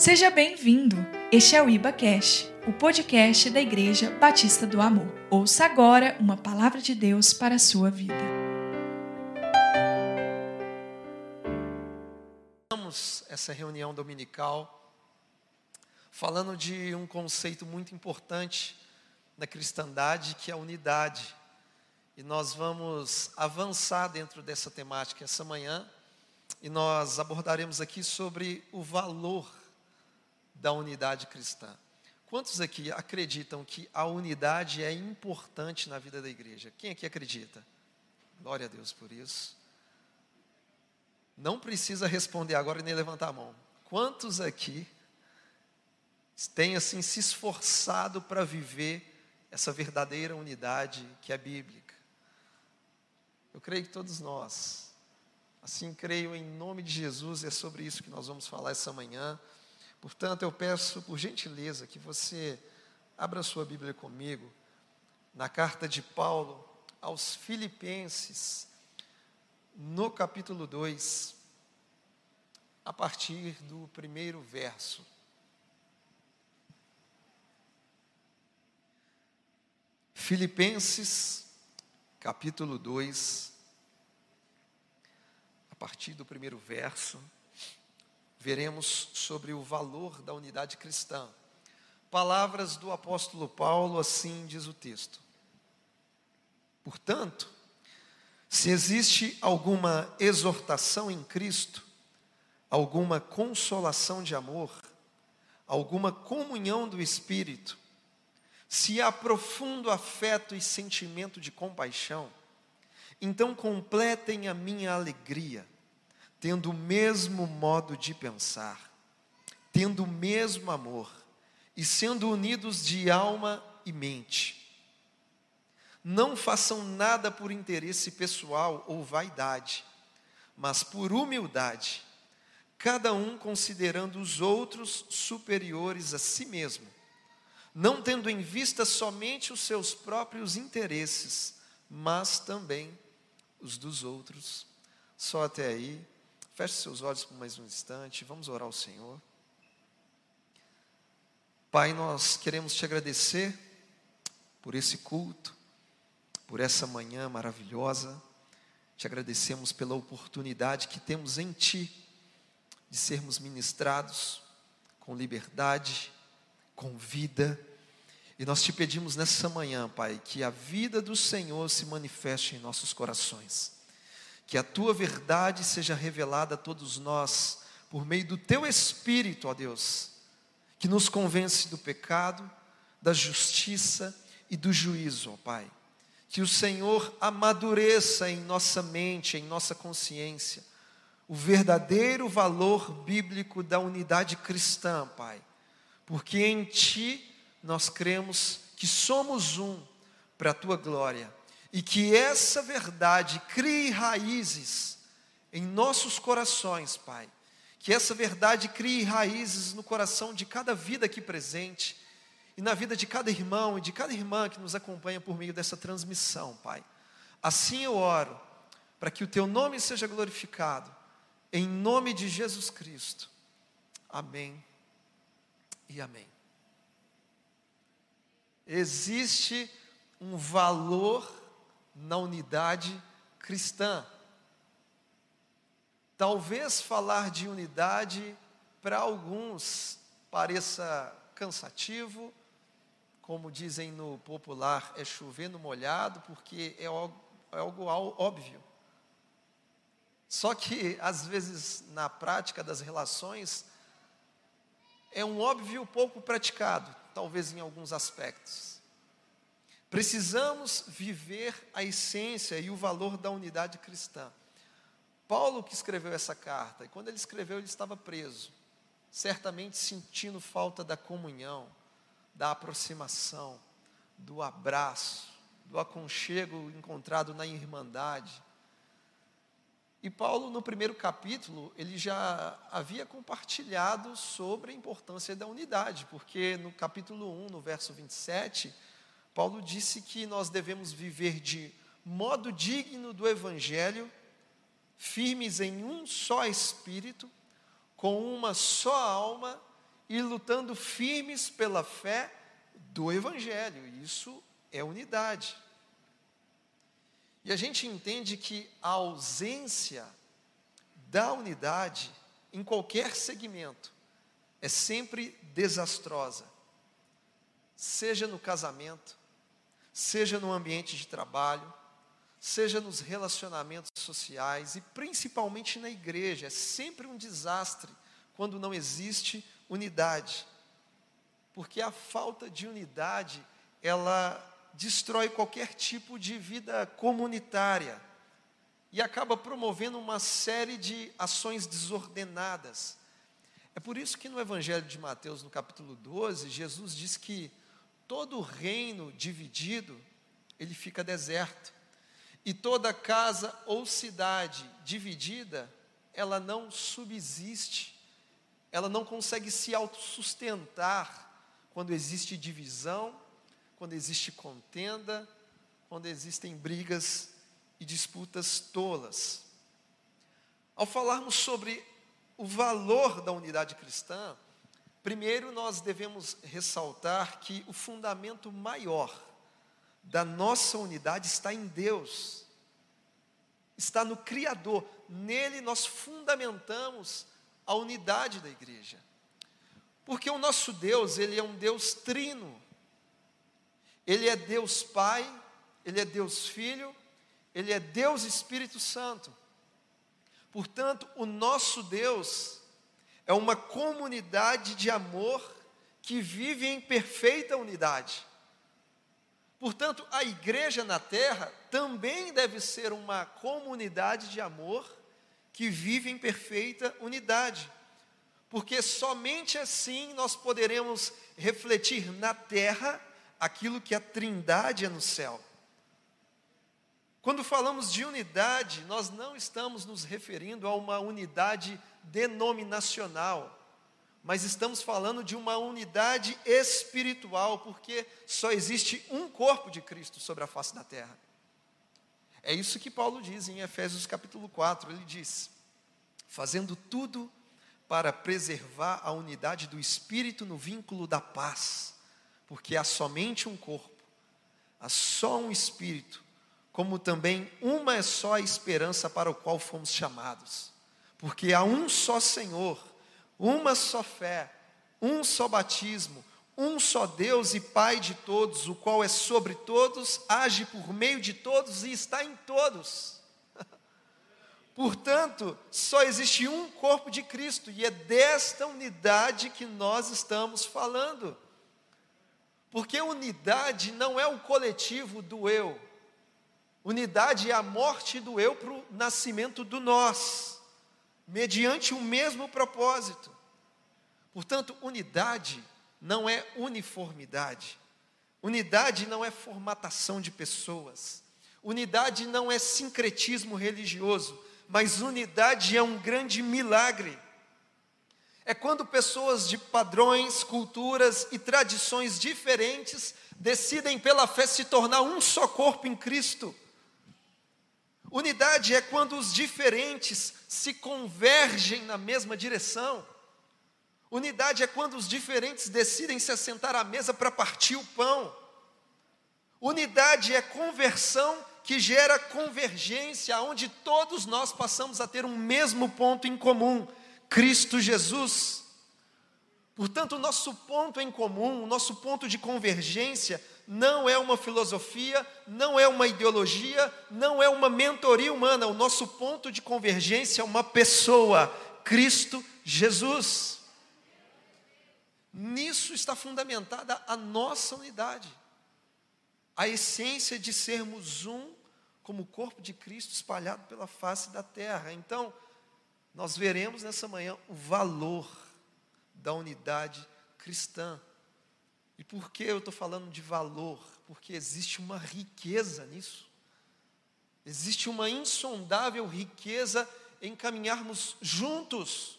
Seja bem-vindo. Este é o Iba Cash, o podcast da Igreja Batista do Amor. Ouça agora uma palavra de Deus para a sua vida. Vamos essa reunião dominical falando de um conceito muito importante na cristandade, que é a unidade. E nós vamos avançar dentro dessa temática essa manhã, e nós abordaremos aqui sobre o valor da unidade cristã. Quantos aqui acreditam que a unidade é importante na vida da igreja? Quem aqui acredita? Glória a Deus por isso. Não precisa responder agora e nem levantar a mão. Quantos aqui têm assim se esforçado para viver essa verdadeira unidade que é bíblica? Eu creio que todos nós. Assim creio em nome de Jesus, é sobre isso que nós vamos falar essa manhã. Portanto, eu peço por gentileza que você abra sua Bíblia comigo na carta de Paulo aos Filipenses, no capítulo 2, a partir do primeiro verso. Filipenses, capítulo 2, a partir do primeiro verso veremos sobre o valor da unidade cristã. Palavras do apóstolo Paulo, assim diz o texto. Portanto, se existe alguma exortação em Cristo, alguma consolação de amor, alguma comunhão do Espírito, se há profundo afeto e sentimento de compaixão, então completem a minha alegria tendo o mesmo modo de pensar, tendo o mesmo amor e sendo unidos de alma e mente. Não façam nada por interesse pessoal ou vaidade, mas por humildade, cada um considerando os outros superiores a si mesmo, não tendo em vista somente os seus próprios interesses, mas também os dos outros. Só até aí. Feche seus olhos por mais um instante, vamos orar ao Senhor. Pai, nós queremos te agradecer por esse culto, por essa manhã maravilhosa. Te agradecemos pela oportunidade que temos em Ti de sermos ministrados com liberdade, com vida. E nós te pedimos nessa manhã, Pai, que a vida do Senhor se manifeste em nossos corações que a tua verdade seja revelada a todos nós por meio do teu Espírito, ó Deus, que nos convence do pecado, da justiça e do juízo, ó Pai. Que o Senhor amadureça em nossa mente, em nossa consciência, o verdadeiro valor bíblico da unidade cristã, Pai. Porque em Ti nós cremos que somos um para a Tua glória e que essa verdade crie raízes em nossos corações, Pai. Que essa verdade crie raízes no coração de cada vida aqui presente e na vida de cada irmão e de cada irmã que nos acompanha por meio dessa transmissão, Pai. Assim eu oro, para que o Teu nome seja glorificado, em nome de Jesus Cristo. Amém e amém. Existe um valor na unidade cristã. Talvez falar de unidade para alguns pareça cansativo, como dizem no popular, é chover no molhado, porque é algo, é algo óbvio. Só que, às vezes, na prática das relações, é um óbvio pouco praticado, talvez em alguns aspectos. Precisamos viver a essência e o valor da unidade cristã. Paulo que escreveu essa carta, e quando ele escreveu, ele estava preso, certamente sentindo falta da comunhão, da aproximação, do abraço, do aconchego encontrado na irmandade. E Paulo, no primeiro capítulo, ele já havia compartilhado sobre a importância da unidade, porque no capítulo 1, no verso 27, Paulo disse que nós devemos viver de modo digno do Evangelho, firmes em um só espírito, com uma só alma e lutando firmes pela fé do Evangelho. Isso é unidade. E a gente entende que a ausência da unidade em qualquer segmento é sempre desastrosa. Seja no casamento, seja no ambiente de trabalho, seja nos relacionamentos sociais e principalmente na igreja. É sempre um desastre quando não existe unidade. Porque a falta de unidade, ela destrói qualquer tipo de vida comunitária e acaba promovendo uma série de ações desordenadas. É por isso que no Evangelho de Mateus, no capítulo 12, Jesus diz que todo reino dividido, ele fica deserto. E toda casa ou cidade dividida, ela não subsiste, ela não consegue se autossustentar quando existe divisão, quando existe contenda, quando existem brigas e disputas tolas. Ao falarmos sobre o valor da unidade cristã, primeiro nós devemos ressaltar que o fundamento maior da nossa unidade está em Deus, está no Criador, nele nós fundamentamos a unidade da igreja. Porque o nosso Deus, ele é um Deus trino. Ele é Deus Pai, ele é Deus Filho, ele é Deus Espírito Santo. Portanto, o nosso Deus é uma comunidade de amor que vive em perfeita unidade. Portanto, a igreja na terra também deve ser uma comunidade de amor que vive em perfeita unidade. Porque somente assim nós poderemos refletir na terra aquilo que a Trindade é no céu. Quando falamos de unidade, nós não estamos nos referindo a uma unidade denominacional mas estamos falando de uma unidade espiritual, porque só existe um corpo de Cristo sobre a face da terra. É isso que Paulo diz em Efésios capítulo 4, ele diz: fazendo tudo para preservar a unidade do espírito no vínculo da paz, porque há somente um corpo, há só um espírito, como também uma é só a esperança para o qual fomos chamados, porque há um só Senhor uma só fé, um só batismo, um só Deus e Pai de todos, o qual é sobre todos, age por meio de todos e está em todos. Portanto, só existe um corpo de Cristo e é desta unidade que nós estamos falando. Porque unidade não é o coletivo do eu, unidade é a morte do eu para o nascimento do nós mediante o mesmo propósito. Portanto, unidade não é uniformidade. Unidade não é formatação de pessoas. Unidade não é sincretismo religioso, mas unidade é um grande milagre. É quando pessoas de padrões, culturas e tradições diferentes decidem pela fé se tornar um só corpo em Cristo. Unidade é quando os diferentes se convergem na mesma direção. Unidade é quando os diferentes decidem se assentar à mesa para partir o pão. Unidade é conversão que gera convergência, onde todos nós passamos a ter um mesmo ponto em comum: Cristo Jesus. Portanto, o nosso ponto em comum, o nosso ponto de convergência, não é uma filosofia, não é uma ideologia, não é uma mentoria humana. O nosso ponto de convergência é uma pessoa, Cristo Jesus. Nisso está fundamentada a nossa unidade, a essência de sermos um como o corpo de Cristo espalhado pela face da terra. Então, nós veremos nessa manhã o valor da unidade cristã. E por que eu estou falando de valor? Porque existe uma riqueza nisso. Existe uma insondável riqueza em caminharmos juntos,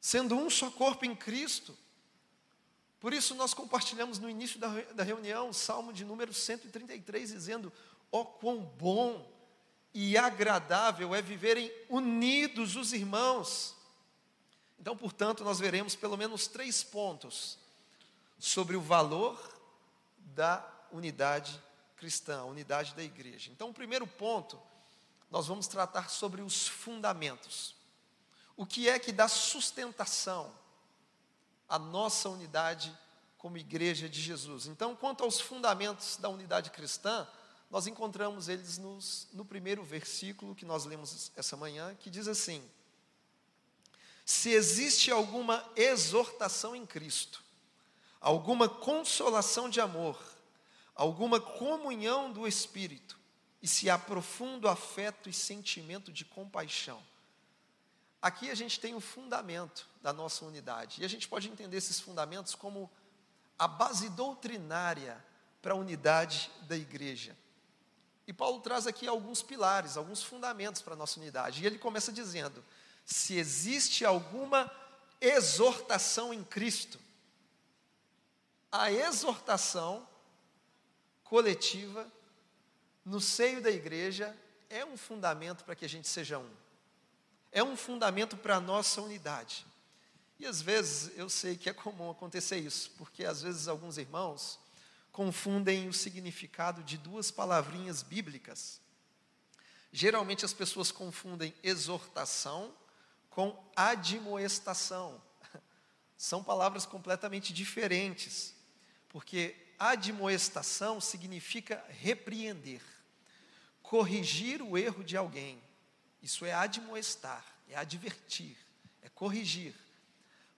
sendo um só corpo em Cristo. Por isso, nós compartilhamos no início da, reunião o salmo de número 133, dizendo: Ó, oh, quão bom e agradável é viverem unidos os irmãos. Então, portanto, nós veremos pelo menos três pontos sobre o valor da unidade cristã, a unidade da igreja. Então, o primeiro ponto, nós vamos tratar sobre os fundamentos. O que é que dá sustentação à nossa unidade como igreja de Jesus? Então, quanto aos fundamentos da unidade cristã, nós encontramos eles nos, no primeiro versículo que nós lemos essa manhã, que diz assim: Se existe alguma exortação em Cristo, alguma consolação de amor, alguma comunhão do Espírito, e se há profundo afeto e sentimento de compaixão. Aqui a gente tem o fundamento da nossa unidade, e a gente pode entender esses fundamentos como a base doutrinária para a unidade da igreja. E Paulo traz aqui alguns pilares, alguns fundamentos para a nossa unidade. E ele começa dizendo: se existe alguma exortação em Cristo, a exortação coletiva no seio da igreja é um fundamento para que a gente seja um. É um fundamento para a nossa unidade. E às vezes eu sei que é comum acontecer isso, porque às vezes alguns irmãos confundem o significado de duas palavrinhas bíblicas. Geralmente as pessoas confundem exortação com admoestação. São palavras completamente diferentes, porque admoestação significa repreender, corrigir o erro de alguém. Isso é admoestar, é advertir, é corrigir.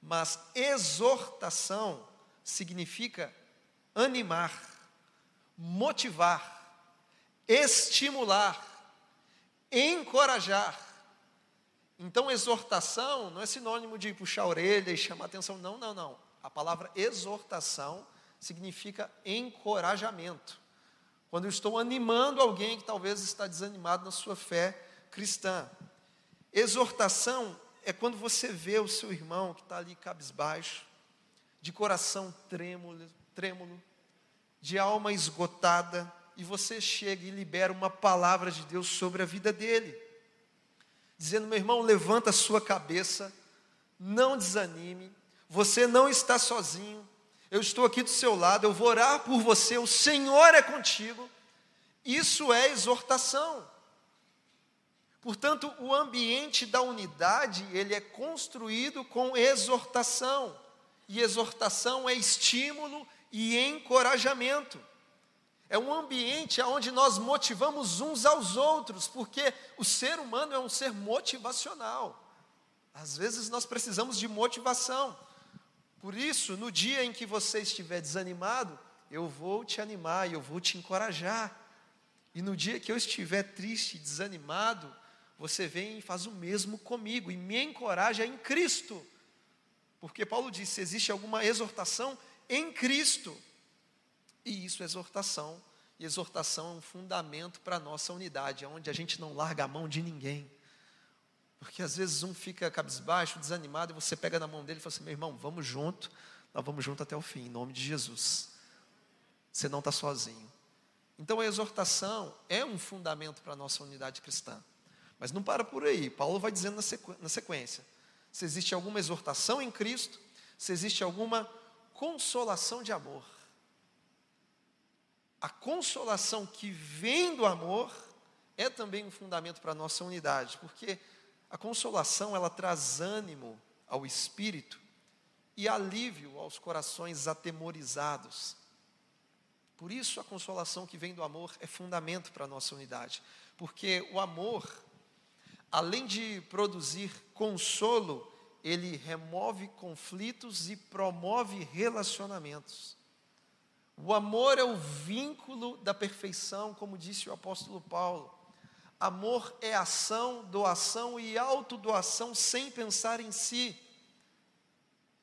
Mas exortação significa animar, motivar, estimular, encorajar. Então, exortação não é sinônimo de puxar a orelha e chamar atenção. Não, não, não. A palavra exortação significa encorajamento. Quando eu estou animando alguém que talvez está desanimado na sua fé cristã. Exortação é quando você vê o seu irmão que está ali cabisbaixo, de coração trêmulo, trêmulo, de alma esgotada, e você chega e libera uma palavra de Deus sobre a vida dele, dizendo: meu irmão, levanta a sua cabeça, não desanime, você não está sozinho, eu estou aqui do seu lado, eu vou orar por você, o Senhor é contigo. Isso é exortação. Portanto, o ambiente da unidade, ele é construído com exortação. E exortação é estímulo e encorajamento. É um ambiente onde nós motivamos uns aos outros, porque o ser humano é um ser motivacional. Às vezes nós precisamos de motivação. Por isso, no dia em que você estiver desanimado, eu vou te animar e eu vou te encorajar. E no dia que eu estiver triste, desanimado, você vem e faz o mesmo comigo e me encoraja em Cristo. Porque Paulo disse: existe alguma exortação em Cristo. E isso é exortação. E exortação é um fundamento para a nossa unidade, onde a gente não larga a mão de ninguém. Porque às vezes um fica cabisbaixo, desanimado, e você pega na mão dele e fala assim: meu irmão, vamos junto, nós vamos junto até o fim, em nome de Jesus. Você não está sozinho. Então a exortação é um fundamento para a nossa unidade cristã. Mas não para por aí. Paulo vai dizendo na sequência: se existe alguma exortação em Cristo, se existe alguma consolação de amor. A consolação que vem do amor é também um fundamento para a nossa unidade, porque a consolação, ela traz ânimo ao espírito e alívio aos corações atemorizados. Por isso, a consolação que vem do amor é fundamento para a nossa unidade, porque o amor, além de produzir consolo, ele remove conflitos e promove relacionamentos. O amor é o vínculo da perfeição, como disse o apóstolo Paulo. Amor é ação, doação e autodoação sem pensar em si.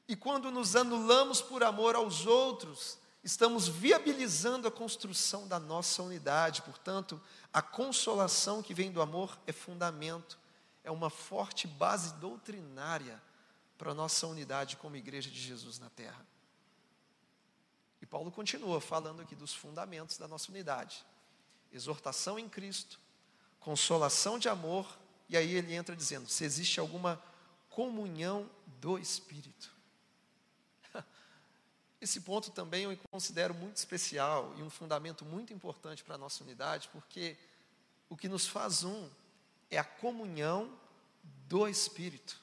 E quando nos anulamos por amor aos outros, estamos viabilizando a construção da nossa unidade. Portanto, a consolação que vem do amor é fundamento, é uma forte base doutrinária para a nossa unidade como igreja de Jesus na terra. E Paulo continua falando aqui dos fundamentos da nossa unidade: exortação em Cristo, consolação de amor, e aí ele entra dizendo: se existe alguma comunhão do Espírito. Esse ponto também eu considero muito especial e um fundamento muito importante para a nossa unidade, porque o que nos faz um é a comunhão do Espírito,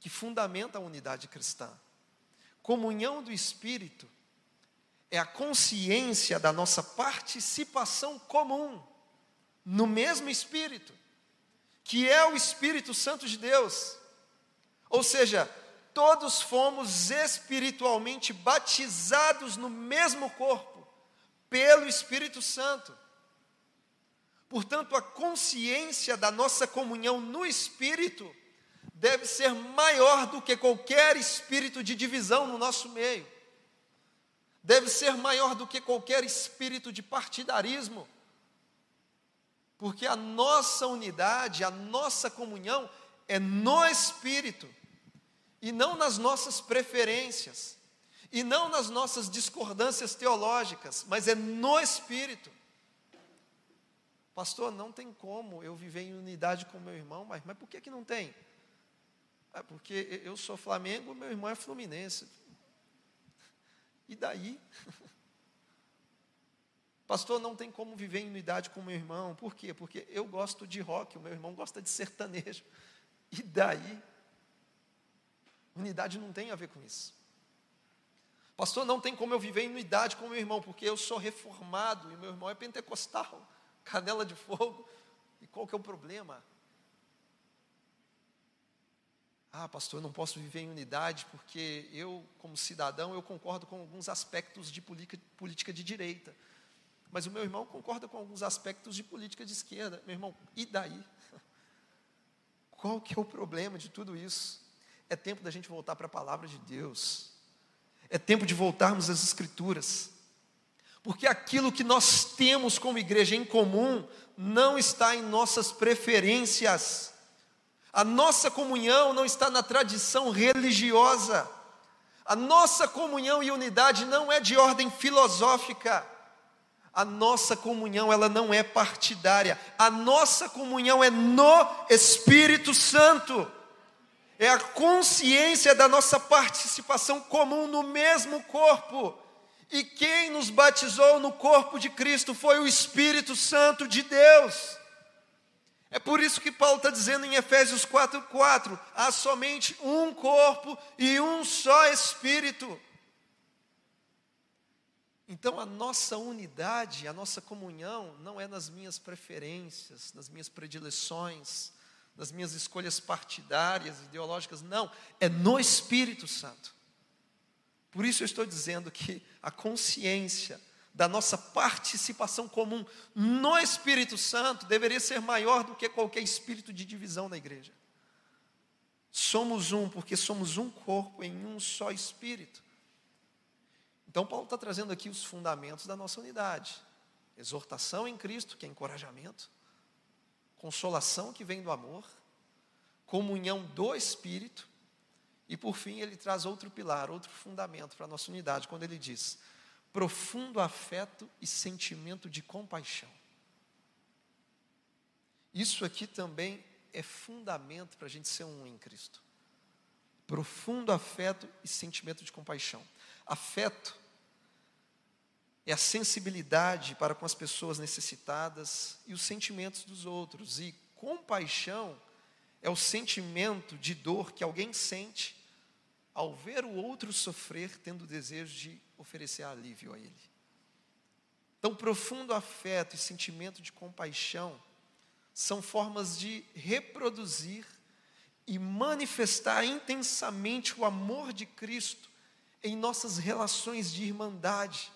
que fundamenta a unidade cristã. Comunhão do Espírito é a consciência da nossa participação comum no mesmo Espírito, que é o Espírito Santo de Deus. Ou seja, todos fomos espiritualmente batizados no mesmo corpo, pelo Espírito Santo. Portanto, a consciência da nossa comunhão no Espírito deve ser maior do que qualquer espírito de divisão no nosso meio, deve ser maior do que qualquer espírito de partidarismo, porque a nossa unidade, a nossa comunhão é no Espírito e não nas nossas preferências, e não nas nossas discordâncias teológicas, mas é no Espírito. Pastor, não tem como eu viver em unidade com meu irmão, mas, mas por que, que não tem? É porque eu sou Flamengo, meu irmão é Fluminense. E daí? Pastor, não tem como viver em unidade com meu irmão. Por quê? Porque eu gosto de rock, o meu irmão gosta de sertanejo. E daí? Unidade não tem a ver com isso. Pastor, não tem como eu viver em unidade com meu irmão, porque eu sou reformado e meu irmão é pentecostal, canela de fogo. E qual que é o problema? Ah, pastor, eu não posso viver em unidade porque eu, como cidadão, eu concordo com alguns aspectos de política de direita. Mas o meu irmão concorda com alguns aspectos de política de esquerda. Meu irmão, e daí? Qual que é o problema de tudo isso? É tempo da gente voltar para a palavra de Deus. É tempo de voltarmos às Escrituras. Porque aquilo que nós temos como igreja em comum não está em nossas preferências. A nossa comunhão não está na tradição religiosa. A nossa comunhão e unidade não é de ordem filosófica. A nossa comunhão, ela não é partidária. A nossa comunhão é no Espírito Santo é a consciência da nossa participação comum no mesmo corpo. E quem nos batizou no corpo de Cristo foi o Espírito Santo de Deus. É por isso que Paulo está dizendo em Efésios 4,4: há somente um corpo e um só Espírito. Então a nossa unidade, a nossa comunhão, não é nas minhas preferências, nas minhas predileções, das minhas escolhas partidárias, ideológicas, não, é no Espírito Santo. Por isso eu estou dizendo que a consciência da nossa participação comum no Espírito Santo deveria ser maior do que qualquer espírito de divisão na igreja. Somos um, porque somos um corpo em um só espírito. Então, Paulo está trazendo aqui os fundamentos da nossa unidade: exortação em Cristo, que é encorajamento, consolação que vem do amor, comunhão do Espírito, e por fim ele traz outro pilar, outro fundamento para a nossa unidade, quando ele diz: profundo afeto e sentimento de compaixão. Isso aqui também é fundamento para a gente ser um em Cristo. Profundo afeto e sentimento de compaixão. Afeto é a sensibilidade para com as pessoas necessitadas e os sentimentos dos outros. E compaixão é o sentimento de dor que alguém sente ao ver o outro sofrer, tendo o desejo de oferecer alívio a ele. Então, profundo afeto e sentimento de compaixão são formas de reproduzir e manifestar intensamente o amor de Cristo em nossas relações de irmandade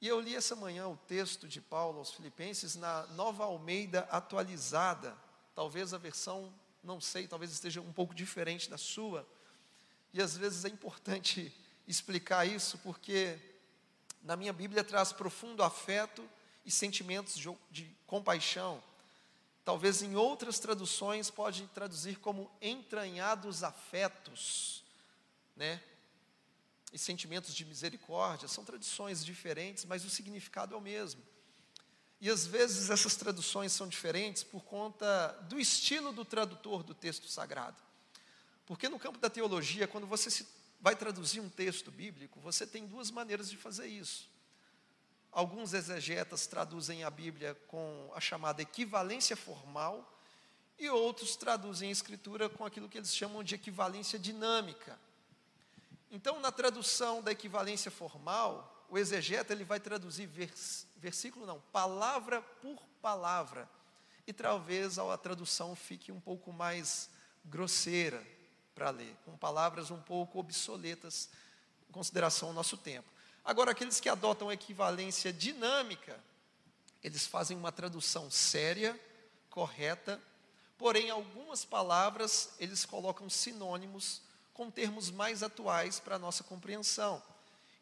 e eu li essa manhã o texto de Paulo aos Filipenses na Nova Almeida atualizada, talvez a versão, não sei, talvez esteja um pouco diferente da sua. E às vezes é importante explicar isso, porque na minha Bíblia traz profundo afeto e sentimentos de, de compaixão. Talvez em outras traduções pode traduzir como entranhados afetos, né? E sentimentos de misericórdia são tradições diferentes, mas o significado é o mesmo. E às vezes essas traduções são diferentes por conta do estilo do tradutor do texto sagrado. Porque no campo da teologia, quando você vai traduzir um texto bíblico, você tem duas maneiras de fazer isso. Alguns exegetas traduzem a Bíblia com a chamada equivalência formal, e outros traduzem a Escritura com aquilo que eles chamam de equivalência dinâmica. Então, na tradução da equivalência formal, o exegeta ele vai traduzir vers, versículo, não, palavra por palavra. E talvez a tradução fique um pouco mais grosseira para ler, com palavras um pouco obsoletas em consideração ao nosso tempo. Agora, aqueles que adotam a equivalência dinâmica, eles fazem uma tradução séria, correta, porém, algumas palavras eles colocam sinônimos com termos mais atuais para a nossa compreensão.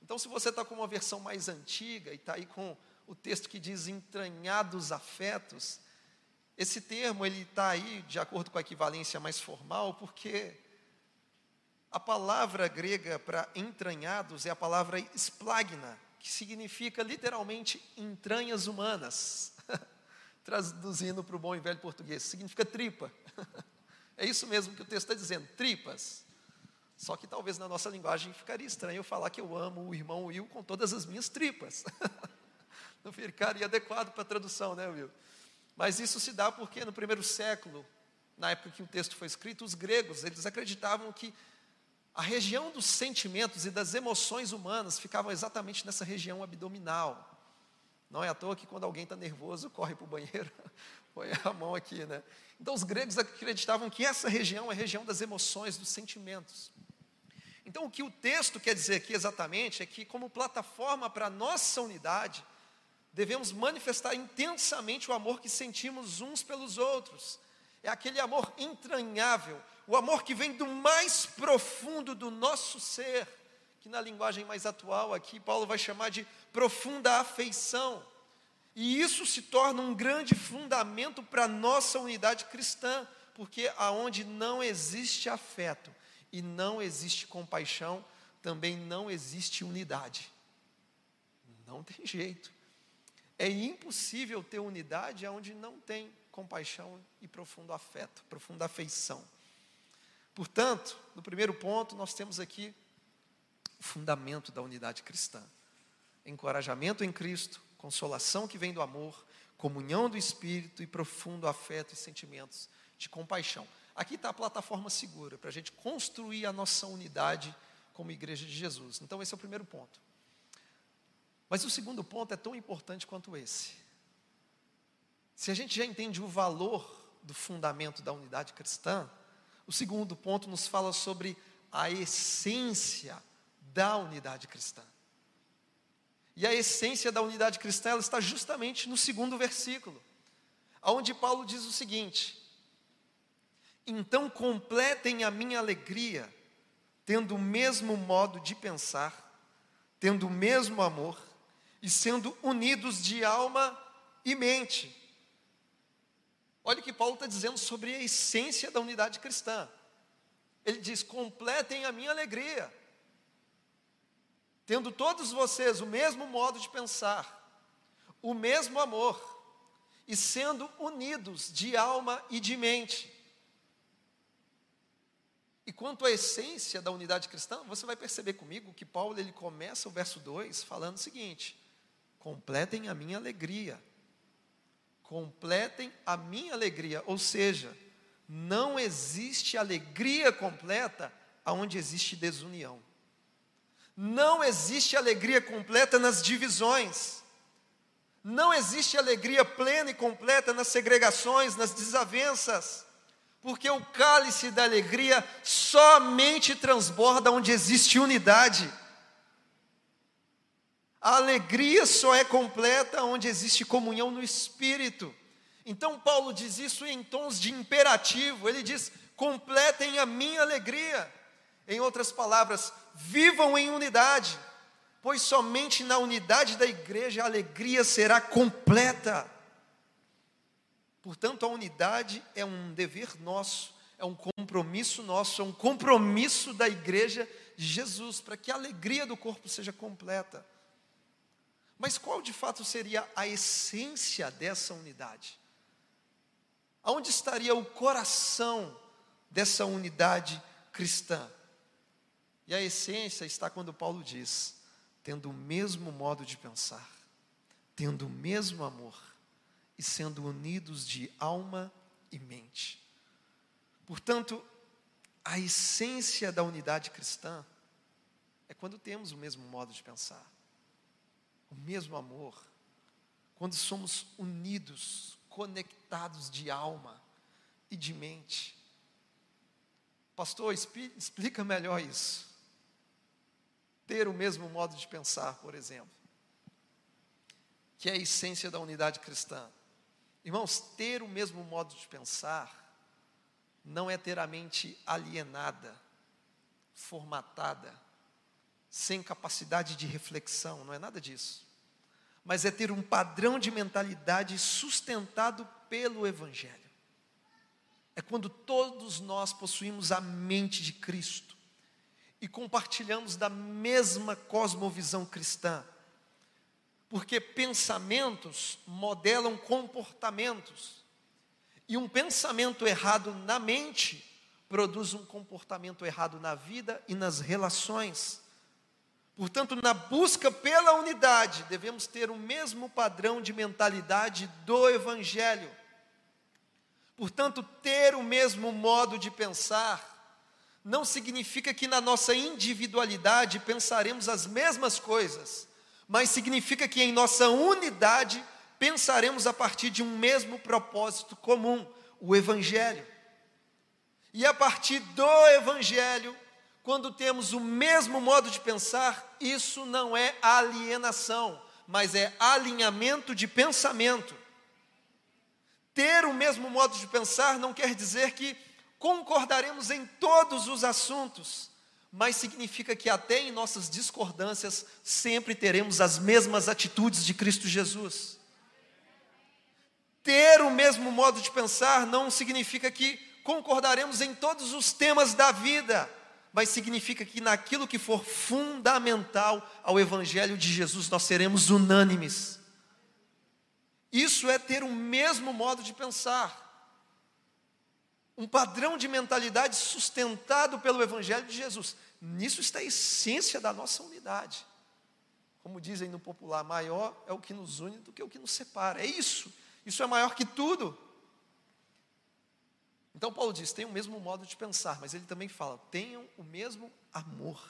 Então, se você está com uma versão mais antiga e está aí com o texto que diz entranhados afetos, esse termo ele está aí de acordo com a equivalência mais formal, porque a palavra grega para entranhados é a palavra esplagna, que significa literalmente entranhas humanas. Traduzindo para o bom e velho português, significa tripa. É isso mesmo que o texto está dizendo, tripas. Só que talvez na nossa linguagem ficaria estranho eu falar que eu amo o irmão Will com todas as minhas tripas. Não ficaria adequado para a tradução, né, Will? Mas isso se dá porque no primeiro século, na época que o texto foi escrito, os gregos, eles acreditavam que a região dos sentimentos e das emoções humanas ficava exatamente nessa região abdominal. Não é à toa que quando alguém está nervoso, corre para o banheiro, põe a mão aqui, né? Então os gregos acreditavam que essa região é a região das emoções, dos sentimentos. Então o que o texto quer dizer aqui exatamente é que, como plataforma para a nossa unidade, devemos manifestar intensamente o amor que sentimos uns pelos outros. É aquele amor entranhável, o amor que vem do mais profundo do nosso ser, que na linguagem mais atual aqui Paulo vai chamar de profunda afeição. E isso se torna um grande fundamento para a nossa unidade cristã, porque aonde não existe afeto e não existe compaixão, também não existe unidade. Não tem jeito. É impossível ter unidade onde não tem compaixão e profundo afeto, profunda afeição. Portanto, no primeiro ponto, nós temos aqui o fundamento da unidade cristã: encorajamento em Cristo, consolação que vem do amor, comunhão do Espírito e profundo afeto e sentimentos de compaixão. Aqui está a plataforma segura para a gente construir a nossa unidade como igreja de Jesus. Então, esse é o primeiro ponto. Mas o segundo ponto é tão importante quanto esse. Se a gente já entende o valor do fundamento da unidade cristã, o segundo ponto nos fala sobre a essência da unidade cristã. E a essência da unidade cristã ela está justamente no segundo versículo, onde Paulo diz o seguinte: Então completem a minha alegria, tendo o mesmo modo de pensar, tendo o mesmo amor e sendo unidos de alma e mente. Olha o que Paulo está dizendo sobre a essência da unidade cristã. Ele diz: completem a minha alegria, tendo todos vocês o mesmo modo de pensar, o mesmo amor, e sendo unidos de alma e de mente. E quanto à essência da unidade cristã, você vai perceber comigo que Paulo ele começa o verso 2 falando o seguinte: completem a minha alegria completem a minha alegria. Ou seja, não existe alegria completa aonde existe desunião. Não existe alegria completa nas divisões. Não existe alegria plena e completa nas segregações, nas desavenças. Porque o cálice da alegria somente transborda onde existe unidade. A alegria só é completa onde existe comunhão no espírito. Então Paulo diz isso em tons de imperativo. Ele diz: "Completem a minha alegria". Em outras palavras, vivam em unidade, pois somente na unidade da igreja a alegria será completa. Portanto, a unidade é um dever nosso, é um compromisso nosso, é um compromisso da igreja de Jesus, para que a alegria do corpo seja completa. Mas qual de fato seria a essência dessa unidade? Aonde estaria o coração dessa unidade cristã? E a essência está quando Paulo diz: tendo o mesmo modo de pensar, tendo o mesmo amor e sendo unidos de alma e mente. Portanto, a essência da unidade cristã é quando temos o mesmo modo de pensar, o mesmo amor, quando somos unidos, conectados de alma e de mente. Pastor, explica melhor isso. Ter o mesmo modo de pensar, por exemplo, que é a essência da unidade cristã. Irmãos, ter o mesmo modo de pensar não é ter a mente alienada, formatada, sem capacidade de reflexão, não é nada disso. Mas é ter um padrão de mentalidade sustentado pelo Evangelho. É quando todos nós possuímos a mente de Cristo e compartilhamos da mesma cosmovisão cristã. Porque pensamentos modelam comportamentos. E um pensamento errado na mente produz um comportamento errado na vida e nas relações. Portanto, na busca pela unidade, devemos ter o mesmo padrão de mentalidade do Evangelho. Portanto, ter o mesmo modo de pensar não significa que na nossa individualidade pensaremos as mesmas coisas, mas significa que em nossa unidade pensaremos a partir de um mesmo propósito comum, o Evangelho. E a partir do Evangelho, quando temos o mesmo modo de pensar, isso não é alienação, mas é alinhamento de pensamento. Ter o mesmo modo de pensar não quer dizer que concordaremos em todos os assuntos, mas significa que até em nossas discordâncias sempre teremos as mesmas atitudes de Cristo Jesus. Ter o mesmo modo de pensar não significa que concordaremos em todos os temas da vida, mas significa que naquilo que for fundamental ao Evangelho de Jesus, nós seremos unânimes. Isso é ter o mesmo modo de pensar, um padrão de mentalidade sustentado pelo Evangelho de Jesus. Nisso está a essência da nossa unidade. Como dizem no popular, maior é o que nos une do que o que nos separa. É isso. Isso é maior que tudo. Então Paulo diz: tem o mesmo modo de pensar, mas ele também fala: tenham o mesmo amor.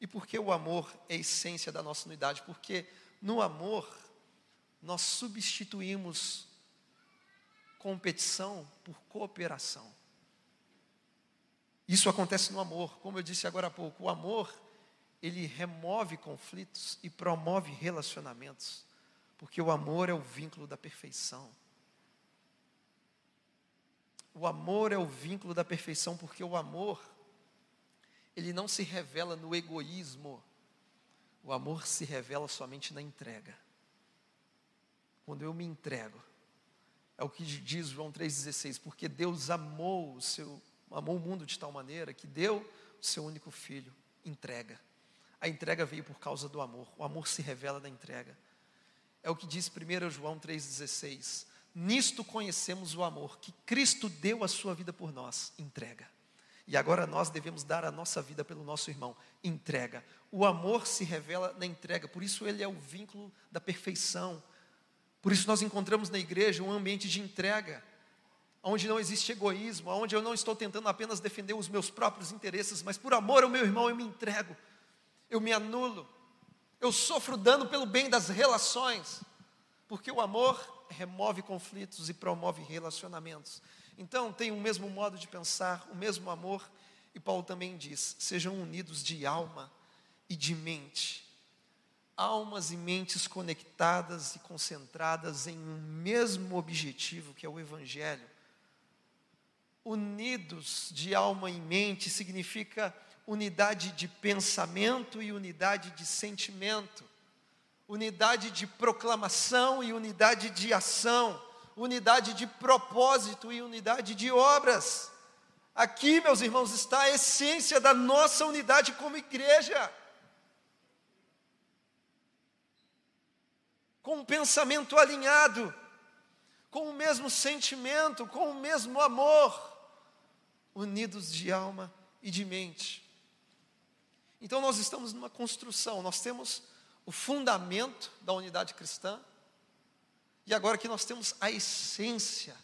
E por que o amor é a essência da nossa unidade? Porque no amor nós substituímos competição por cooperação. Isso acontece no amor, como eu disse agora há pouco, o amor ele remove conflitos e promove relacionamentos, porque o amor é o vínculo da perfeição. O amor é o vínculo da perfeição, porque o amor, ele não se revela no egoísmo, o amor se revela somente na entrega. Quando eu me entrego, é o que diz João 3,16, porque Deus amou o, seu, amou o mundo de tal maneira que deu o seu único filho, entrega. A entrega veio por causa do amor, o amor se revela na entrega. É o que diz 1 João 3,16. Nisto conhecemos o amor, que Cristo deu a sua vida por nós, entrega. E agora nós devemos dar a nossa vida pelo nosso irmão, entrega. O amor se revela na entrega, por isso ele é o vínculo da perfeição. Por isso nós encontramos na igreja um ambiente de entrega, onde não existe egoísmo, onde eu não estou tentando apenas defender os meus próprios interesses, mas por amor ao meu irmão eu me entrego, eu me anulo, eu sofro dano pelo bem das relações, porque o amor remove conflitos e promove relacionamentos. Então, tem o mesmo modo de pensar, o mesmo amor, e Paulo também diz: sejam unidos de alma e de mente. Almas e mentes conectadas e concentradas em um mesmo objetivo, que é o Evangelho. Unidos de alma e mente significa unidade de pensamento e unidade de sentimento unidade de proclamação e unidade de ação, unidade de propósito e unidade de obras. Aqui, meus irmãos, está a essência da nossa unidade como igreja. Com um pensamento alinhado, com o mesmo sentimento, com o mesmo amor, unidos de alma e de mente. Então nós estamos numa construção, nós temos o fundamento da unidade cristã, e agora que nós temos a essência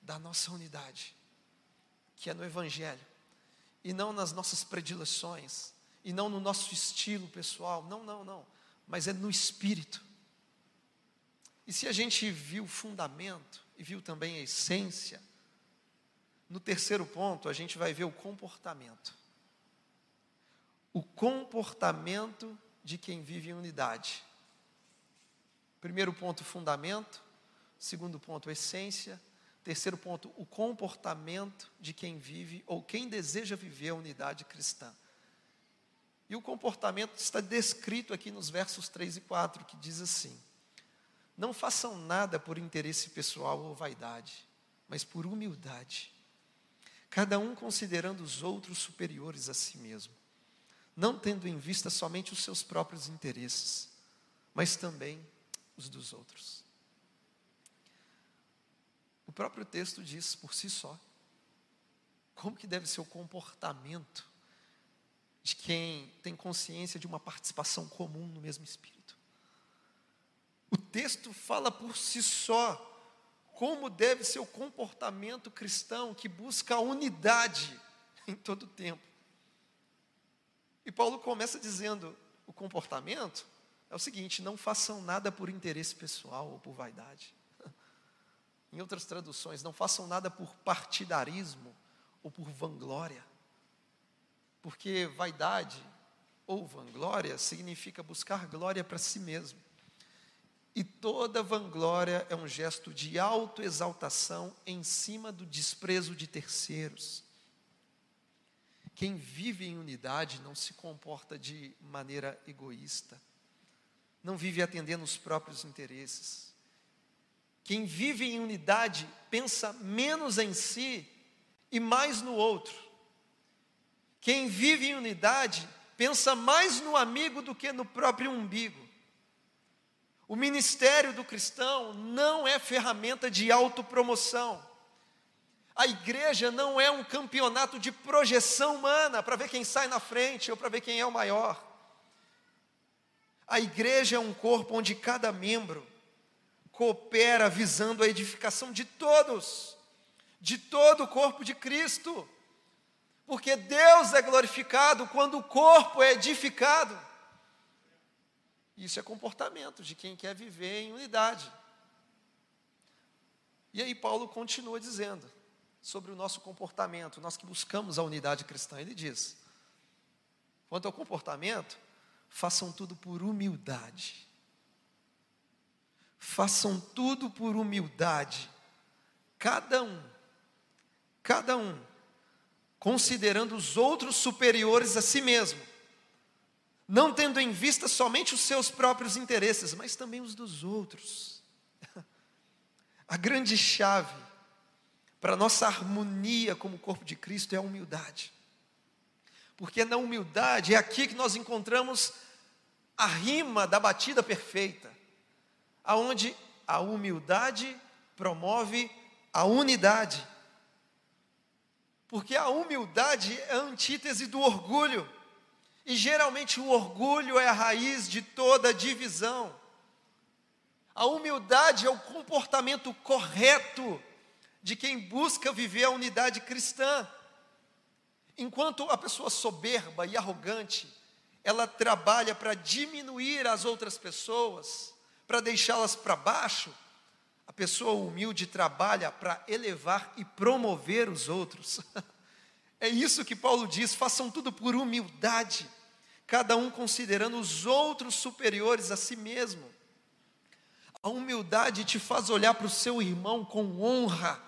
da nossa unidade, que é no Evangelho, e não nas nossas predileções, e não no nosso estilo pessoal, não, não, não, mas é no Espírito. E se a gente viu o fundamento e viu também a essência, no terceiro ponto a gente vai ver o comportamento. O comportamento de quem vive em unidade. Primeiro ponto, fundamento. Segundo ponto, essência. Terceiro ponto, o comportamento de quem vive ou quem deseja viver a unidade cristã. E o comportamento está descrito aqui nos versos 3 e 4, que diz assim: Não façam nada por interesse pessoal ou vaidade, mas por humildade, cada um considerando os outros superiores a si mesmo, não tendo em vista somente os seus próprios interesses, mas também os dos outros. O próprio texto diz por si só como que deve ser o comportamento de quem tem consciência de uma participação comum no mesmo espírito. O texto fala por si só como deve ser o comportamento cristão que busca a unidade em todo o tempo. E Paulo começa dizendo: o comportamento é o seguinte: não façam nada por interesse pessoal ou por vaidade. Em outras traduções, não façam nada por partidarismo ou por vanglória. Porque vaidade ou vanglória significa buscar glória para si mesmo. E toda vanglória é um gesto de autoexaltação em cima do desprezo de terceiros. Quem vive em unidade não se comporta de maneira egoísta, não vive atendendo os próprios interesses. Quem vive em unidade pensa menos em si e mais no outro. Quem vive em unidade pensa mais no amigo do que no próprio umbigo. O ministério do cristão não é ferramenta de autopromoção. A igreja não é um campeonato de projeção humana para ver quem sai na frente ou para ver quem é o maior. A igreja é um corpo onde cada membro coopera visando a edificação de todos, de todo o corpo de Cristo, porque Deus é glorificado quando o corpo é edificado. Isso é comportamento de quem quer viver em unidade. E aí Paulo continua dizendo sobre o nosso comportamento, nós que buscamos a unidade cristã, ele diz: quanto ao comportamento, façam tudo por humildade façam tudo por humildade, cada um, cada um, considerando os outros superiores a si mesmo, não tendo em vista somente os seus próprios interesses, mas também os dos outros. A grande chave para a nossa harmonia como corpo de Cristo é a humildade. Porque na humildade é aqui que nós encontramos a rima da batida perfeita aonde a humildade promove a unidade. Porque a humildade é a antítese do orgulho. E geralmente o orgulho é a raiz de toda divisão. A humildade é o comportamento correto de quem busca viver a unidade cristã. Enquanto a pessoa soberba e arrogante, ela trabalha para diminuir as outras pessoas, para deixá-las para baixo, a pessoa humilde trabalha para elevar e promover os outros. É isso que Paulo diz: façam tudo por humildade, cada um considerando os outros superiores a si mesmo. A humildade te faz olhar para o seu irmão com honra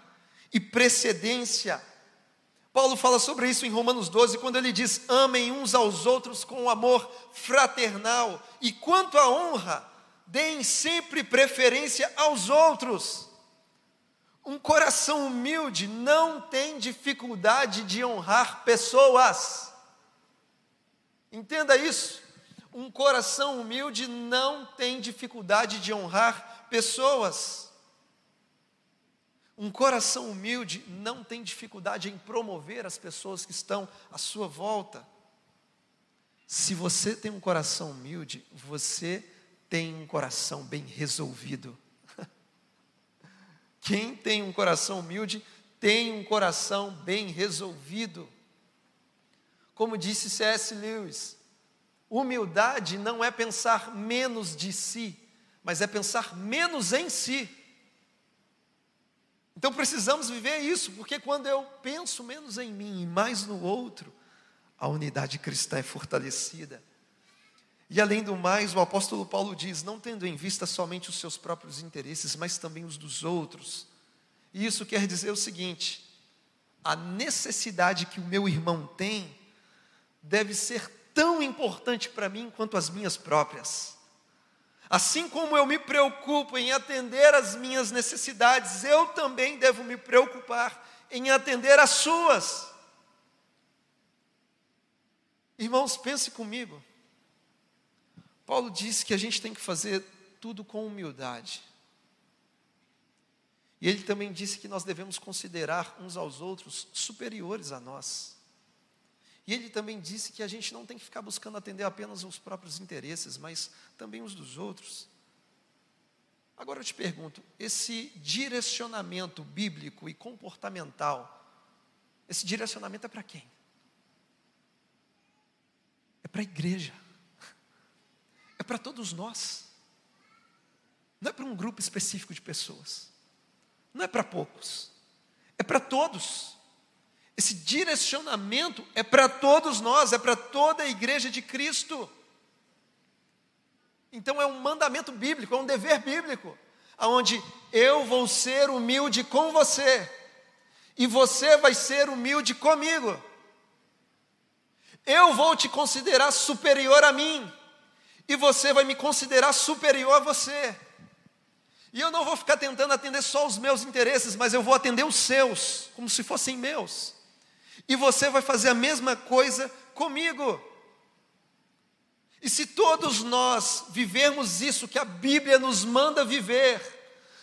e precedência. Paulo fala sobre isso em Romanos 12, quando ele diz: amem uns aos outros com amor fraternal, e quanto à honra, deem sempre preferência aos outros. Um coração humilde não tem dificuldade de honrar pessoas. Entenda isso. Um coração humilde não tem dificuldade de honrar pessoas. Um coração humilde não tem dificuldade em promover as pessoas que estão à sua volta. Se você tem um coração humilde, você tem um coração bem resolvido. Quem tem um coração humilde tem um coração bem resolvido. Como disse C.S. Lewis, humildade não é pensar menos de si, mas é pensar menos em si. Então precisamos viver isso, porque quando eu penso menos em mim e mais no outro, a unidade cristã é fortalecida. E além do mais, o apóstolo Paulo diz: não tendo em vista somente os seus próprios interesses, mas também os dos outros. E isso quer dizer o seguinte: a necessidade que o meu irmão tem deve ser tão importante para mim quanto as minhas próprias. Assim como eu me preocupo em atender as minhas necessidades, eu também devo me preocupar em atender as suas. Irmãos, pense comigo. Paulo disse que a gente tem que fazer tudo com humildade. E ele também disse que nós devemos considerar uns aos outros superiores a nós. E ele também disse que a gente não tem que ficar buscando atender apenas os próprios interesses, mas também os dos outros. Agora eu te pergunto: esse direcionamento bíblico e comportamental, esse direcionamento é para quem? É para a igreja, é para todos nós, não é para um grupo específico de pessoas não é para poucos, é para todos. Esse direcionamento é para todos nós, é para toda a igreja de Cristo. Então é um mandamento bíblico, é um dever bíblico, aonde eu vou ser humilde com você e você vai ser humilde comigo. Eu vou te considerar superior a mim e você vai me considerar superior a você. E eu não vou ficar tentando atender só os meus interesses, mas eu vou atender os seus, como se fossem meus. E você vai fazer a mesma coisa comigo. E se todos nós vivermos isso que a Bíblia nos manda viver,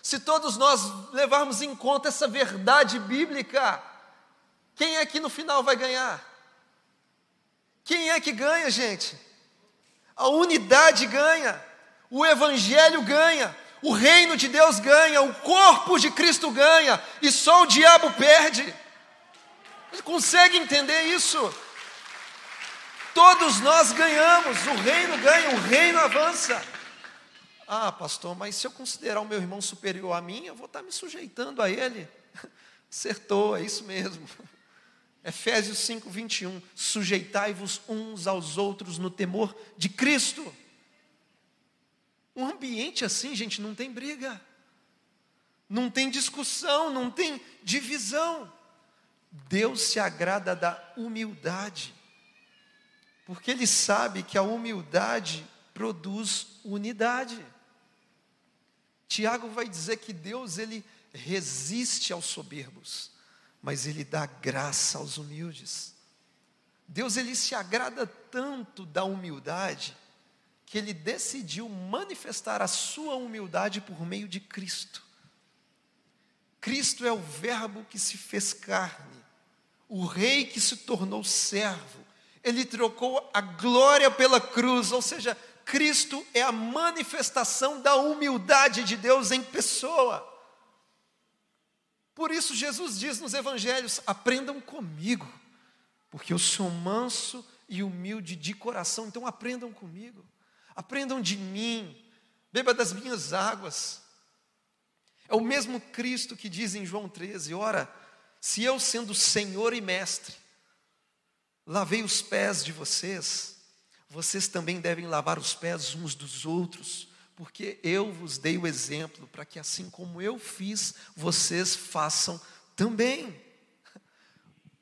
se todos nós levarmos em conta essa verdade bíblica, quem é que no final vai ganhar? Quem é que ganha, gente? A unidade ganha, o Evangelho ganha, o reino de Deus ganha, o corpo de Cristo ganha, e só o diabo perde. Você consegue entender isso? Todos nós ganhamos, o reino ganha, o reino avança. Ah, pastor, mas se eu considerar o meu irmão superior a mim, eu vou estar me sujeitando a ele. Acertou, é isso mesmo. Efésios 5, 21. Sujeitai-vos uns aos outros no temor de Cristo. Um ambiente assim, gente, não tem briga, não tem discussão, não tem divisão. Deus se agrada da humildade, porque Ele sabe que a humildade produz unidade. Tiago vai dizer que Deus ele resiste aos soberbos, mas ele dá graça aos humildes. Deus ele se agrada tanto da humildade que ele decidiu manifestar a sua humildade por meio de Cristo. Cristo é o Verbo que se fez carne, o Rei que se tornou servo. Ele trocou a glória pela cruz, ou seja, Cristo é a manifestação da humildade de Deus em pessoa. Por isso, Jesus diz nos evangelhos: aprendam comigo, porque eu sou manso e humilde de coração, então aprendam comigo aprendam de mim, beba das minhas águas. É o mesmo Cristo que diz em João 13: Ora, se eu, sendo Senhor e Mestre, lavei os pés de vocês, vocês também devem lavar os pés uns dos outros, porque eu vos dei o exemplo para que, assim como eu fiz, vocês façam também.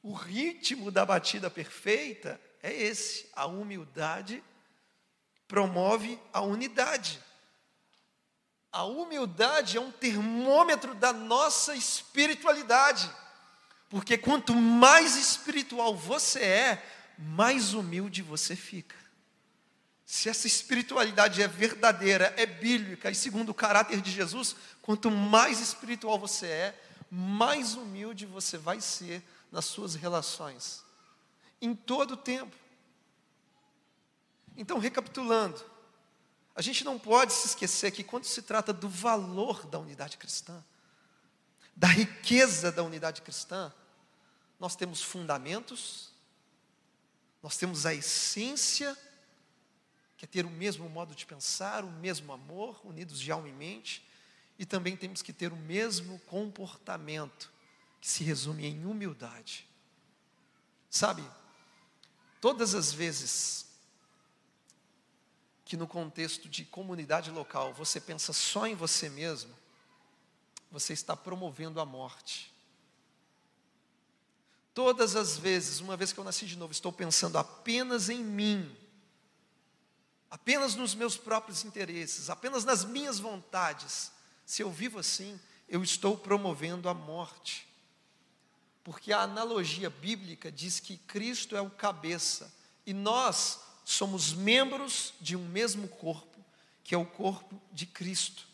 O ritmo da batida perfeita é esse: a humildade promove a unidade. A humildade é um termômetro da nossa espiritualidade, porque quanto mais espiritual você é, mais humilde você fica. se essa espiritualidade é verdadeira, é bíblica e segundo o caráter de Jesus, quanto mais espiritual você é, mais humilde você vai ser nas suas relações, em todo o tempo. Então, recapitulando, a gente não pode se esquecer que quando se trata do valor da unidade cristã, da riqueza da unidade cristã, nós temos fundamentos, nós temos a essência, que é ter o mesmo modo de pensar, o mesmo amor, unidos de alma e mente, e também temos que ter o mesmo comportamento, que se resume em humildade. Sabe, todas as vezes que no contexto de comunidade local você pensa só em você mesmo, você está promovendo a morte. Todas as vezes, uma vez que eu nasci de novo, estou pensando apenas em mim, apenas nos meus próprios interesses, apenas nas minhas vontades. Se eu vivo assim, eu estou promovendo a morte. Porque a analogia bíblica diz que Cristo é o cabeça e nós somos membros de um mesmo corpo, que é o corpo de Cristo.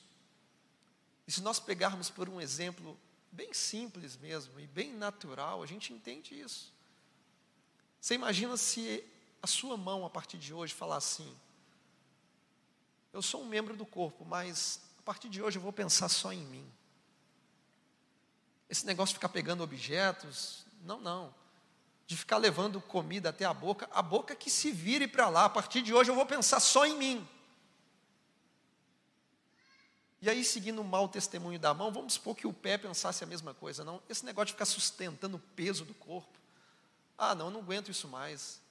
E se nós pegarmos por um exemplo bem simples mesmo e bem natural, a gente entende isso. Você imagina se a sua mão a partir de hoje falar assim: Eu sou um membro do corpo, mas a partir de hoje eu vou pensar só em mim. Esse negócio de ficar pegando objetos, não, não. De ficar levando comida até a boca, a boca que se vire para lá. A partir de hoje eu vou pensar só em mim. E aí, seguindo o mau testemunho da mão, vamos supor que o pé pensasse a mesma coisa. Não, esse negócio de ficar sustentando o peso do corpo. Ah, não, eu não aguento isso mais.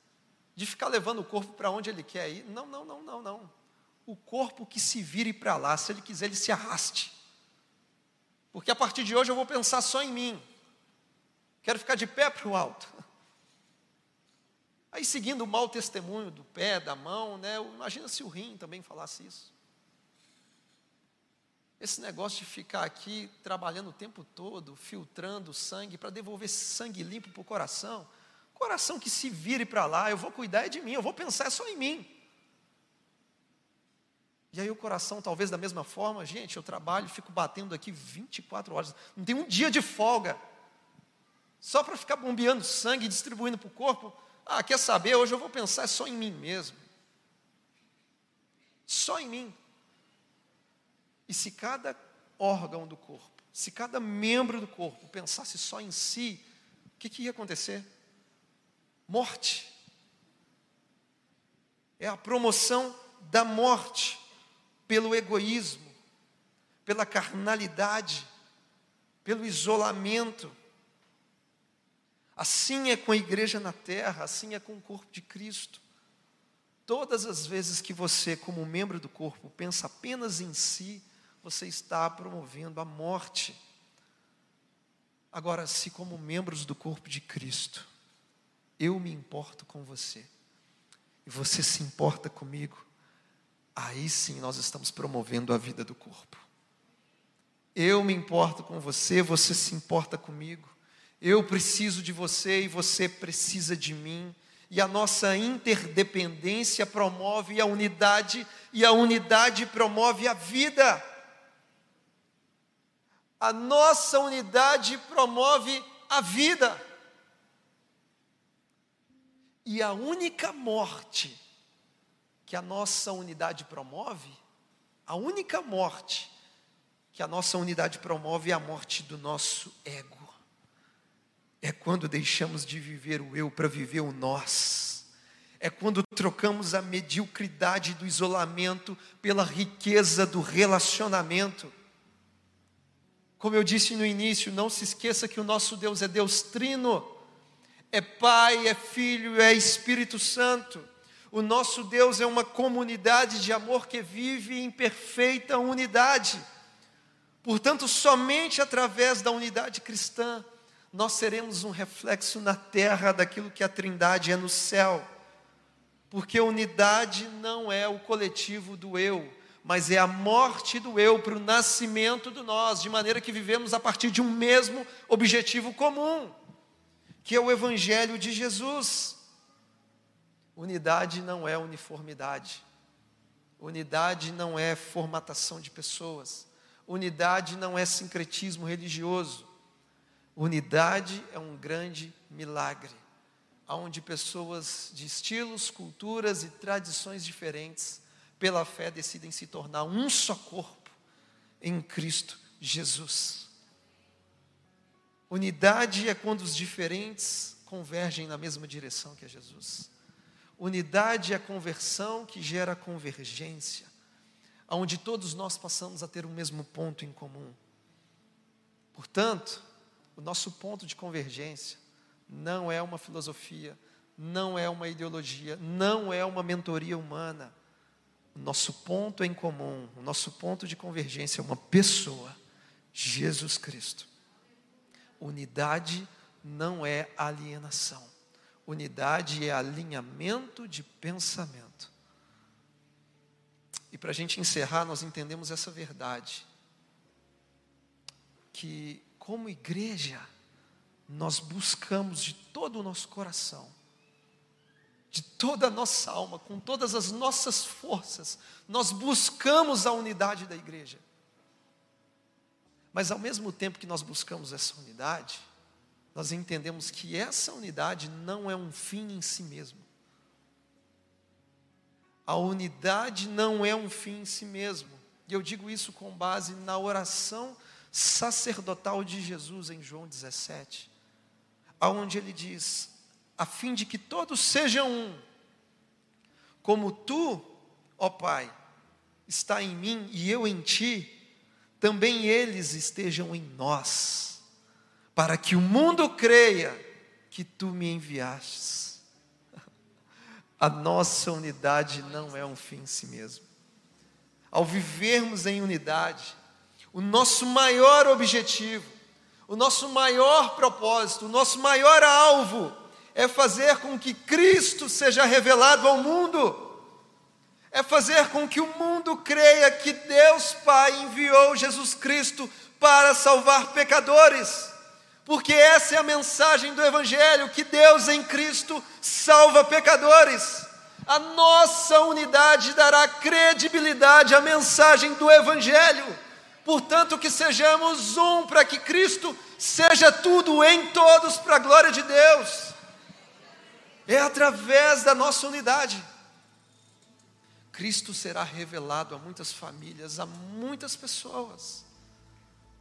De ficar levando o corpo para onde ele quer ir. Não, não, não, não, não. O corpo que se vire para lá, se ele quiser, ele se arraste. Porque a partir de hoje eu vou pensar só em mim. Quero ficar de pé para o alto. Aí, seguindo o mau testemunho do pé, da mão, né, imagina se o rim também falasse isso. Esse negócio de ficar aqui trabalhando o tempo todo, filtrando sangue, para devolver sangue limpo para o coração. Coração que se vire para lá, eu vou cuidar de mim, eu vou pensar só em mim. E aí o coração, talvez da mesma forma, gente, eu trabalho, fico batendo aqui 24 horas, não tem um dia de folga, só para ficar bombeando sangue e distribuindo para o corpo. Ah, quer saber? Hoje eu vou pensar só em mim mesmo. Só em mim. E se cada órgão do corpo, se cada membro do corpo pensasse só em si, o que, que ia acontecer? Morte. É a promoção da morte pelo egoísmo, pela carnalidade, pelo isolamento. Assim é com a igreja na terra, assim é com o corpo de Cristo. Todas as vezes que você, como membro do corpo, pensa apenas em si, você está promovendo a morte. Agora, se como membros do corpo de Cristo, eu me importo com você, e você se importa comigo, aí sim nós estamos promovendo a vida do corpo. Eu me importo com você, você se importa comigo. Eu preciso de você e você precisa de mim. E a nossa interdependência promove a unidade, e a unidade promove a vida. A nossa unidade promove a vida. E a única morte que a nossa unidade promove, a única morte que a nossa unidade promove é a morte do nosso ego. É quando deixamos de viver o eu para viver o nós. É quando trocamos a mediocridade do isolamento pela riqueza do relacionamento. Como eu disse no início, não se esqueça que o nosso Deus é Deus trino, é Pai, é Filho, é Espírito Santo. O nosso Deus é uma comunidade de amor que vive em perfeita unidade. Portanto, somente através da unidade cristã, nós seremos um reflexo na terra daquilo que a Trindade é no céu. Porque unidade não é o coletivo do eu, mas é a morte do eu para o nascimento do nós, de maneira que vivemos a partir de um mesmo objetivo comum, que é o Evangelho de Jesus. Unidade não é uniformidade, Unidade não é formatação de pessoas. Unidade não é sincretismo religioso. Unidade é um grande milagre, onde pessoas de estilos, culturas e tradições diferentes, pela fé, decidem se tornar um só corpo em Cristo Jesus. Unidade é quando os diferentes convergem na mesma direção que é Jesus. Unidade é a conversão que gera convergência, onde todos nós passamos a ter o mesmo ponto em comum. Portanto, o nosso ponto de convergência não é uma filosofia, não é uma ideologia, não é uma mentoria humana. Nosso ponto em comum, o nosso ponto de convergência é uma pessoa, Jesus Cristo. Unidade não é alienação. Unidade é alinhamento de pensamento. E para a gente encerrar, nós entendemos essa verdade. Que como igreja, nós buscamos de todo o nosso coração, de toda a nossa alma, com todas as nossas forças, nós buscamos a unidade da igreja. Mas ao mesmo tempo que nós buscamos essa unidade, nós entendemos que essa unidade não é um fim em si mesmo. A unidade não é um fim em si mesmo. E eu digo isso com base na oração sacerdotal de Jesus em João 17, aonde ele diz: a fim de que todos sejam um, como tu, ó Pai, está em mim e eu em ti, também eles estejam em nós, para que o mundo creia que tu me enviastes. A nossa unidade não é um fim em si mesmo. Ao vivermos em unidade, o nosso maior objetivo, o nosso maior propósito, o nosso maior alvo é fazer com que Cristo seja revelado ao mundo. É fazer com que o mundo creia que Deus Pai enviou Jesus Cristo para salvar pecadores. Porque essa é a mensagem do Evangelho: que Deus em Cristo salva pecadores. A nossa unidade dará credibilidade à mensagem do Evangelho. Portanto, que sejamos um para que Cristo seja tudo em todos para a glória de Deus. É através da nossa unidade. Cristo será revelado a muitas famílias, a muitas pessoas,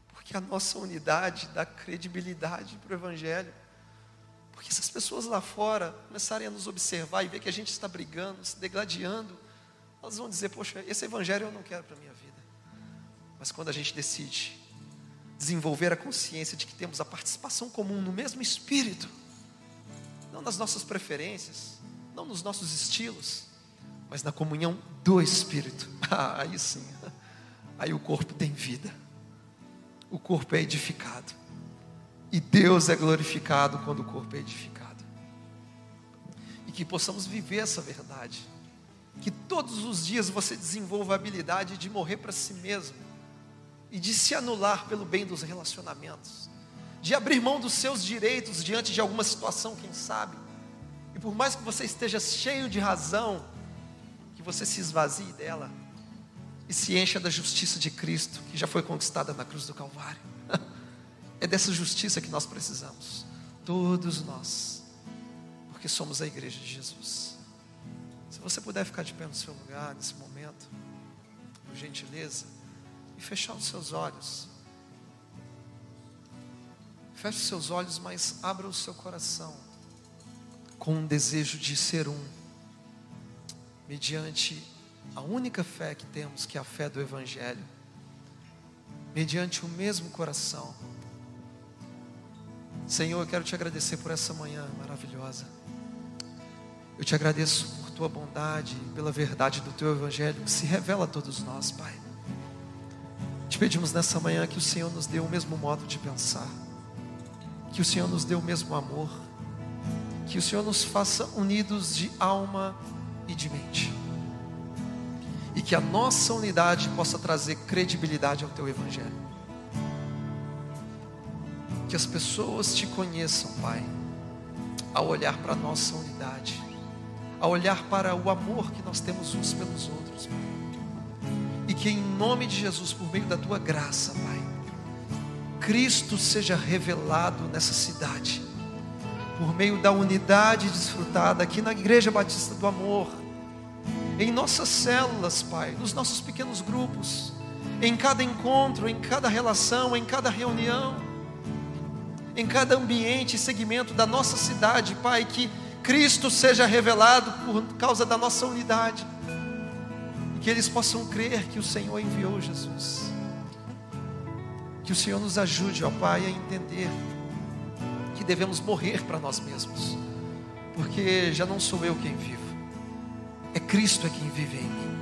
porque a nossa unidade dá credibilidade para o Evangelho. Porque se as pessoas lá fora começarem a nos observar e ver que a gente está brigando, se degladiando, elas vão dizer: Poxa, esse Evangelho eu não quero para a minha vida. Mas quando a gente decide desenvolver a consciência de que temos a participação comum no mesmo espírito, não nas nossas preferências, não nos nossos estilos, mas na comunhão do espírito. Ah, aí sim. Aí o corpo tem vida. O corpo é edificado. E Deus é glorificado quando o corpo é edificado. E que possamos viver essa verdade. Que todos os dias você desenvolva a habilidade de morrer para si mesmo e de se anular pelo bem dos relacionamentos, de abrir mão dos seus direitos diante de alguma situação, quem sabe. E por mais que você esteja cheio de razão, que você se esvazie dela e se encha da justiça de Cristo, que já foi conquistada na cruz do Calvário. É dessa justiça que nós precisamos, todos nós, porque somos a igreja de Jesus. Se você puder ficar de pé no seu lugar nesse momento, por gentileza e fechar os seus olhos. Feche seus olhos, mas abra o seu coração com um desejo de ser um, mediante a única fé que temos, que é a fé do Evangelho, mediante o mesmo coração. Senhor, eu quero te agradecer por essa manhã maravilhosa. Eu te agradeço por tua bondade, pela verdade do teu Evangelho que se revela a todos nós, Pai. Te pedimos nessa manhã que o Senhor nos dê o mesmo modo de pensar, que o Senhor nos dê o mesmo amor, que o Senhor nos faça unidos de alma e de mente, e que a nossa unidade possa trazer credibilidade ao Teu Evangelho. Que as pessoas te conheçam, Pai, ao olhar para a nossa unidade, a olhar para o amor que nós temos uns pelos outros, Pai. E que em nome de Jesus, por meio da tua graça, Pai, Cristo seja revelado nessa cidade, por meio da unidade desfrutada aqui na Igreja Batista do Amor, em nossas células, Pai, nos nossos pequenos grupos, em cada encontro, em cada relação, em cada reunião, em cada ambiente e segmento da nossa cidade, Pai, que Cristo seja revelado por causa da nossa unidade. E que eles possam crer que o Senhor enviou Jesus. Que o Senhor nos ajude, ó Pai, a entender que devemos morrer para nós mesmos. Porque já não sou eu quem vivo. É Cristo é quem vive em mim.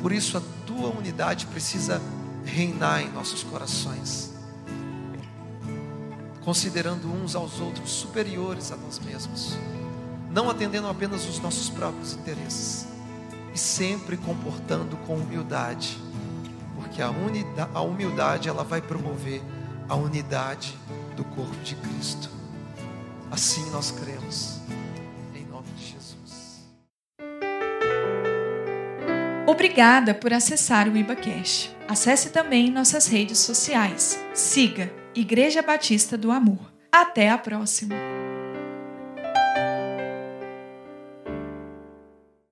Por isso a tua unidade precisa reinar em nossos corações considerando uns aos outros superiores a nós mesmos não atendendo apenas os nossos próprios interesses, e sempre comportando com humildade, porque a, unidade, a humildade ela vai promover a unidade do corpo de Cristo. Assim nós cremos, em nome de Jesus. Obrigada por acessar o IbaCast. Acesse também nossas redes sociais. Siga Igreja Batista do Amor. Até a próxima!